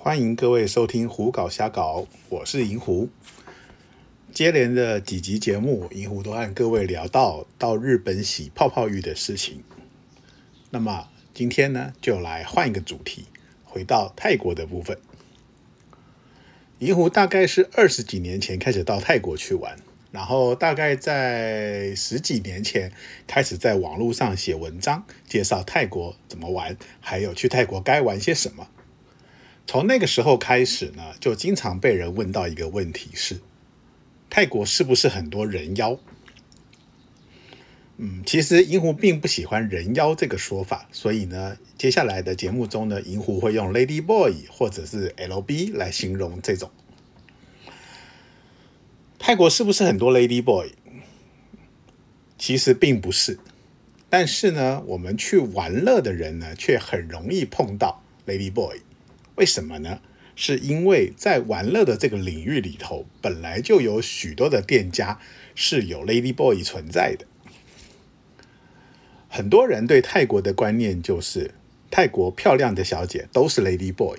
欢迎各位收听《胡搞瞎搞》，我是银狐。接连的几集节目，银狐都和各位聊到到日本洗泡泡浴的事情。那么今天呢，就来换一个主题，回到泰国的部分。银狐大概是二十几年前开始到泰国去玩，然后大概在十几年前开始在网络上写文章，介绍泰国怎么玩，还有去泰国该玩些什么。从那个时候开始呢，就经常被人问到一个问题是：泰国是不是很多人妖？嗯，其实银狐并不喜欢“人妖”这个说法，所以呢，接下来的节目中呢，银狐会用 “lady boy” 或者是 “lb” 来形容这种。泰国是不是很多 lady boy？其实并不是，但是呢，我们去玩乐的人呢，却很容易碰到 lady boy。为什么呢？是因为在玩乐的这个领域里头，本来就有许多的店家是有 lady boy 存在的。很多人对泰国的观念就是泰国漂亮的小姐都是 lady boy。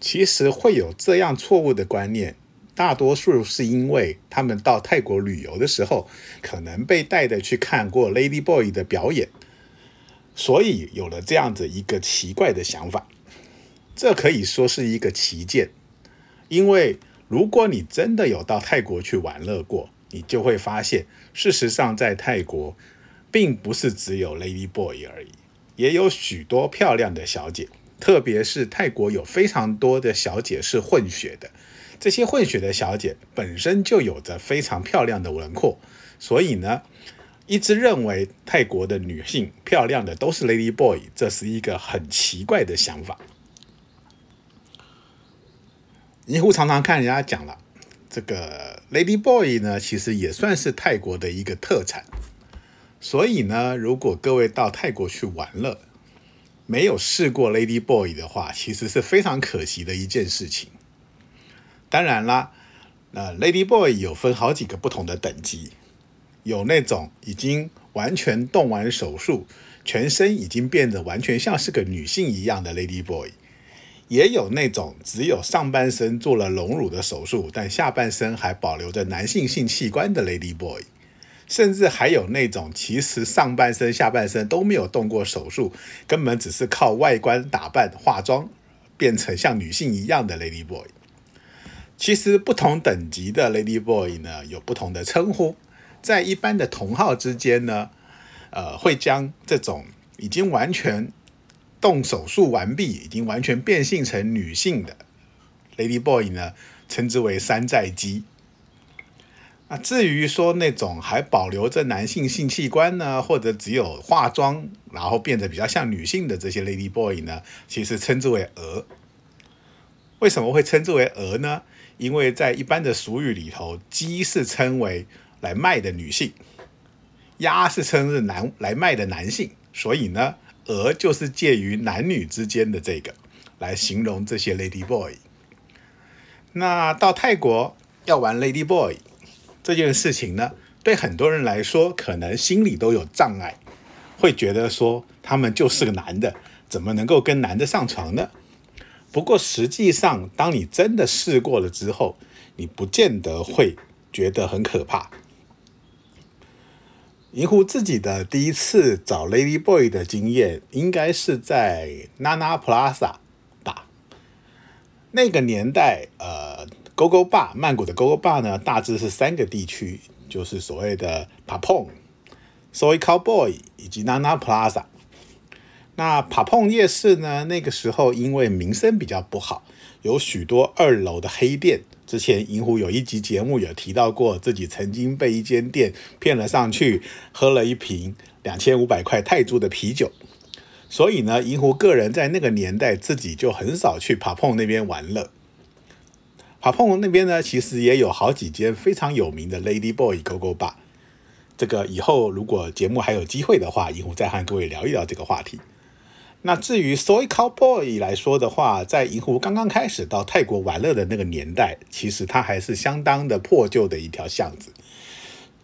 其实会有这样错误的观念，大多数是因为他们到泰国旅游的时候，可能被带的去看过 lady boy 的表演，所以有了这样子一个奇怪的想法。这可以说是一个奇见，因为如果你真的有到泰国去玩乐过，你就会发现，事实上在泰国。并不是只有 Lady Boy 而已，也有许多漂亮的小姐。特别是泰国有非常多的小姐是混血的，这些混血的小姐本身就有着非常漂亮的轮廓，所以呢，一直认为泰国的女性漂亮的都是 Lady Boy，这是一个很奇怪的想法。尼湖常常看人家讲了，这个 Lady Boy 呢，其实也算是泰国的一个特产。所以呢，如果各位到泰国去玩了，没有试过 Lady Boy 的话，其实是非常可惜的一件事情。当然啦，那 Lady Boy 有分好几个不同的等级，有那种已经完全动完手术，全身已经变得完全像是个女性一样的 Lady Boy，也有那种只有上半身做了隆乳的手术，但下半身还保留着男性性器官的 Lady Boy。甚至还有那种其实上半身、下半身都没有动过手术，根本只是靠外观打扮、化妆变成像女性一样的 Lady Boy。其实不同等级的 Lady Boy 呢，有不同的称呼。在一般的同号之间呢，呃，会将这种已经完全动手术完毕、已经完全变性成女性的 Lady Boy 呢，称之为山寨机。啊至于说那种还保留着男性性器官呢，或者只有化妆然后变得比较像女性的这些 lady boy 呢，其实称之为鹅。为什么会称之为鹅呢？因为在一般的俗语里头，鸡是称为来卖的女性，鸭是称是男来卖的男性，所以呢，鹅就是介于男女之间的这个来形容这些 lady boy。那到泰国要玩 lady boy。这件事情呢，对很多人来说，可能心里都有障碍，会觉得说他们就是个男的，怎么能够跟男的上床呢？不过实际上，当你真的试过了之后，你不见得会觉得很可怕。银狐自己的第一次找 Lady Boy 的经验，应该是在 Nana Plaza 打。那个年代，呃。Go Go Bar，曼谷的 Go Go Bar 呢，大致是三个地区，就是所谓的 Papong、Soy Cowboy 以及 Nana Plaza。那 Papong 夜市呢，那个时候因为名声比较不好，有许多二楼的黑店。之前银狐有一集节目有提到过，自己曾经被一间店骗了上去，喝了一瓶两千五百块泰铢的啤酒。所以呢，银狐个人在那个年代自己就很少去 Papong 那边玩了。帕碰那边呢，其实也有好几间非常有名的 Lady Boy Go Go Bar。这个以后如果节目还有机会的话，银狐再和各位聊一聊这个话题。那至于 Soy Cowboy 来说的话，在银狐刚刚开始到泰国玩乐的那个年代，其实它还是相当的破旧的一条巷子。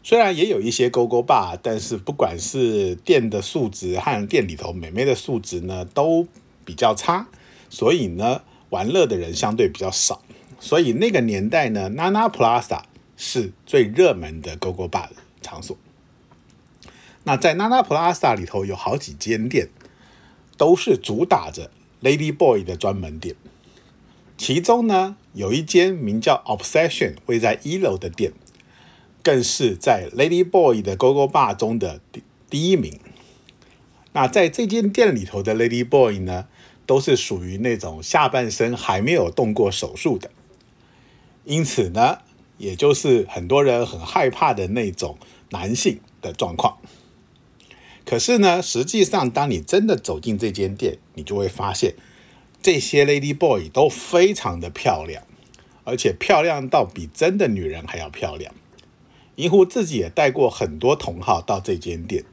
虽然也有一些 Go Go Bar，但是不管是店的素质和店里头美眉的素质呢，都比较差。所以呢。玩乐的人相对比较少，所以那个年代呢，Nana Plaza 是最热门的 Go Go Bar 场所。那在 Nana Plaza 里头有好几间店，都是主打着 Lady Boy 的专门店。其中呢，有一间名叫 Obsession，位在一楼的店，更是在 Lady Boy 的 Go Go Bar 中的第第一名。那在这间店里头的 Lady Boy 呢？都是属于那种下半身还没有动过手术的，因此呢，也就是很多人很害怕的那种男性的状况。可是呢，实际上当你真的走进这间店，你就会发现这些 Lady Boy 都非常的漂亮，而且漂亮到比真的女人还要漂亮。银狐自己也带过很多同好到这间店。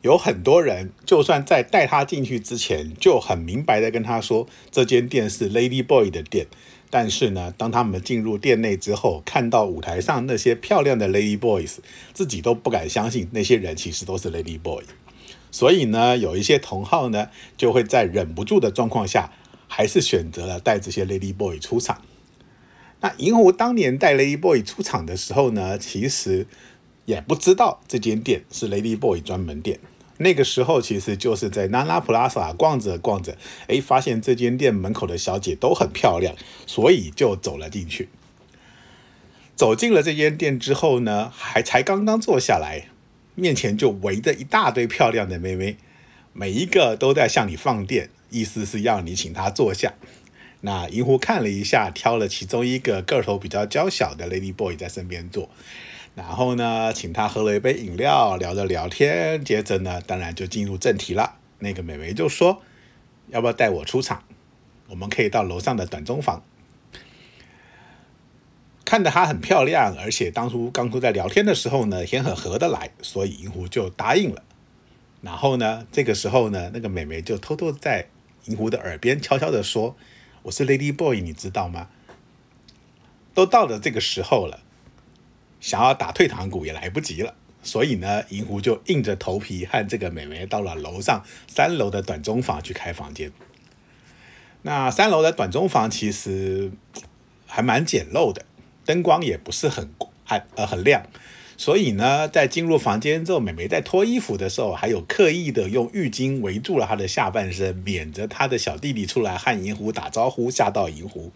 有很多人，就算在带他进去之前，就很明白的跟他说，这间店是 Lady Boy 的店。但是呢，当他们进入店内之后，看到舞台上那些漂亮的 Lady Boys，自己都不敢相信那些人其实都是 Lady Boy。所以呢，有一些同好呢，就会在忍不住的状况下，还是选择了带这些 Lady Boy 出场。那银狐当年带 Lady Boy 出场的时候呢，其实也不知道这间店是 Lady Boy 专门店。那个时候其实就是在 Nana Plaza 逛着逛着，哎，发现这间店门口的小姐都很漂亮，所以就走了进去。走进了这间店之后呢，还才刚刚坐下来，面前就围着一大堆漂亮的妹妹，每一个都在向你放电，意思是要你请她坐下。那银狐看了一下，挑了其中一个个头比较娇小的 Lady Boy 在身边坐。然后呢，请他喝了一杯饮料，聊着聊天，接着呢，当然就进入正题了。那个美眉就说：“要不要带我出场？我们可以到楼上的短中房。”看着她很漂亮，而且当初刚初在聊天的时候呢，也很合得来，所以银狐就答应了。然后呢，这个时候呢，那个美眉就偷偷在银狐的耳边悄悄的说：“我是 Lady Boy，你知道吗？”都到了这个时候了。想要打退堂鼓也来不及了，所以呢，银狐就硬着头皮和这个美眉到了楼上三楼的短中房去开房间。那三楼的短中房其实还蛮简陋的，灯光也不是很暗呃很亮，所以呢，在进入房间之后，美眉在脱衣服的时候，还有刻意的用浴巾围住了她的下半身，免着她的小弟弟出来和银狐打招呼，吓到银狐。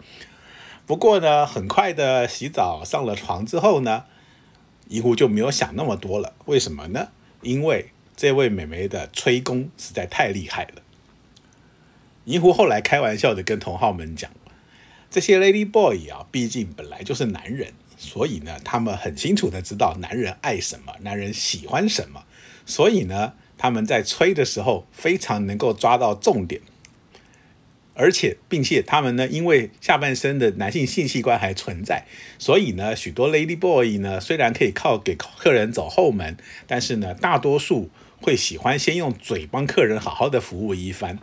不过呢，很快的洗澡上了床之后呢。银狐就没有想那么多了，为什么呢？因为这位美眉的吹功实在太厉害了。银狐后来开玩笑的跟同好们讲，这些 Lady Boy 啊，毕竟本来就是男人，所以呢，他们很清楚的知道男人爱什么，男人喜欢什么，所以呢，他们在吹的时候非常能够抓到重点。而且，并且他们呢，因为下半身的男性性器官还存在，所以呢，许多 lady boy 呢，虽然可以靠给客人走后门，但是呢，大多数会喜欢先用嘴帮客人好好的服务一番。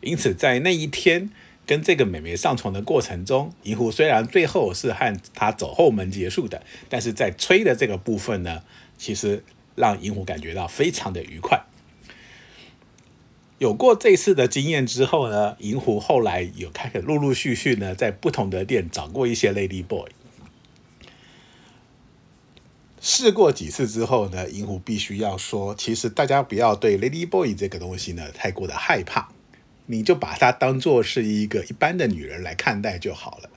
因此，在那一天跟这个美眉上床的过程中，银狐虽然最后是和她走后门结束的，但是在吹的这个部分呢，其实让银狐感觉到非常的愉快。有过这次的经验之后呢，银狐后来有开始陆陆续续呢，在不同的店找过一些 Lady Boy。试过几次之后呢，银狐必须要说，其实大家不要对 Lady Boy 这个东西呢太过的害怕，你就把它当做是一个一般的女人来看待就好了。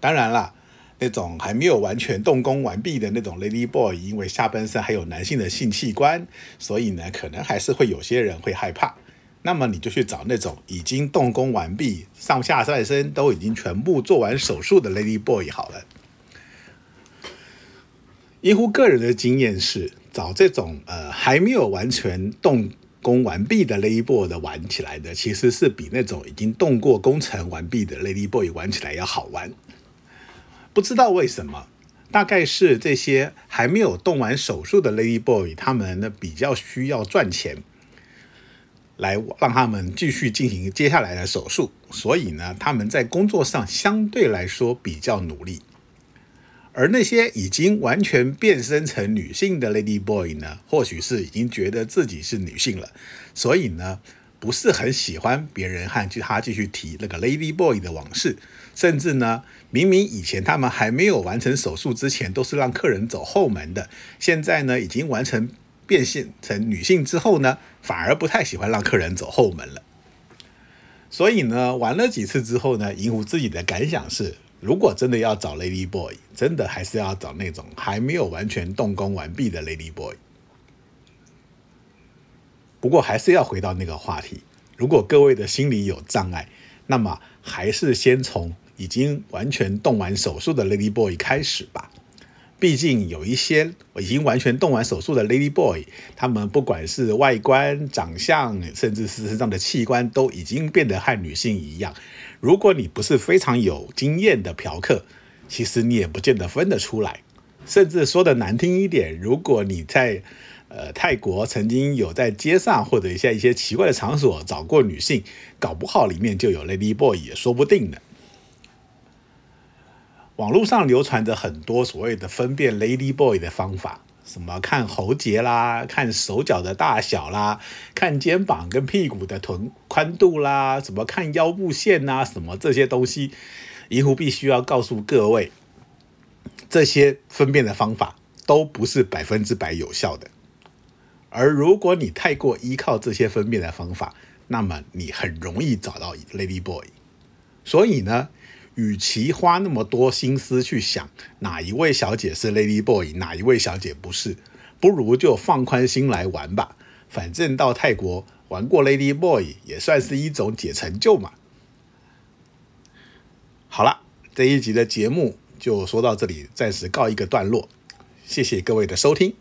当然了，那种还没有完全动工完毕的那种 Lady Boy，因为下半身还有男性的性器官，所以呢，可能还是会有些人会害怕。那么你就去找那种已经动工完毕、上下半身都已经全部做完手术的 Lady Boy 好了。依乎个人的经验是，找这种呃还没有完全动工完毕的 Lady Boy 的玩起来的，其实是比那种已经动过工程完毕的 Lady Boy 玩起来要好玩。不知道为什么，大概是这些还没有动完手术的 Lady Boy，他们呢比较需要赚钱。来让他们继续进行接下来的手术，所以呢，他们在工作上相对来说比较努力。而那些已经完全变身成女性的 Lady Boy 呢，或许是已经觉得自己是女性了，所以呢，不是很喜欢别人和他继续提那个 Lady Boy 的往事，甚至呢，明明以前他们还没有完成手术之前都是让客人走后门的，现在呢已经完成变现成女性之后呢，反而不太喜欢让客人走后门了。所以呢，玩了几次之后呢，银狐自己的感想是，如果真的要找 Lady Boy，真的还是要找那种还没有完全动工完毕的 Lady Boy。不过还是要回到那个话题，如果各位的心里有障碍，那么还是先从已经完全动完手术的 Lady Boy 开始吧。毕竟有一些已经完全动完手术的 Lady Boy，他们不管是外观、长相，甚至是身上的器官，都已经变得和女性一样。如果你不是非常有经验的嫖客，其实你也不见得分得出来。甚至说的难听一点，如果你在呃，泰国曾经有在街上或者一些一些奇怪的场所找过女性，搞不好里面就有 Lady Boy 也说不定的。网络上流传着很多所谓的分辨 Lady Boy 的方法，什么看喉结啦，看手脚的大小啦，看肩膀跟屁股的臀宽度啦，什么看腰部线呐，什么这些东西，银狐必须要告诉各位，这些分辨的方法都不是百分之百有效的。而如果你太过依靠这些分辨的方法，那么你很容易找到 Lady Boy。所以呢，与其花那么多心思去想哪一位小姐是 Lady Boy，哪一位小姐不是，不如就放宽心来玩吧。反正到泰国玩过 Lady Boy 也算是一种解成就嘛。好了，这一集的节目就说到这里，暂时告一个段落。谢谢各位的收听。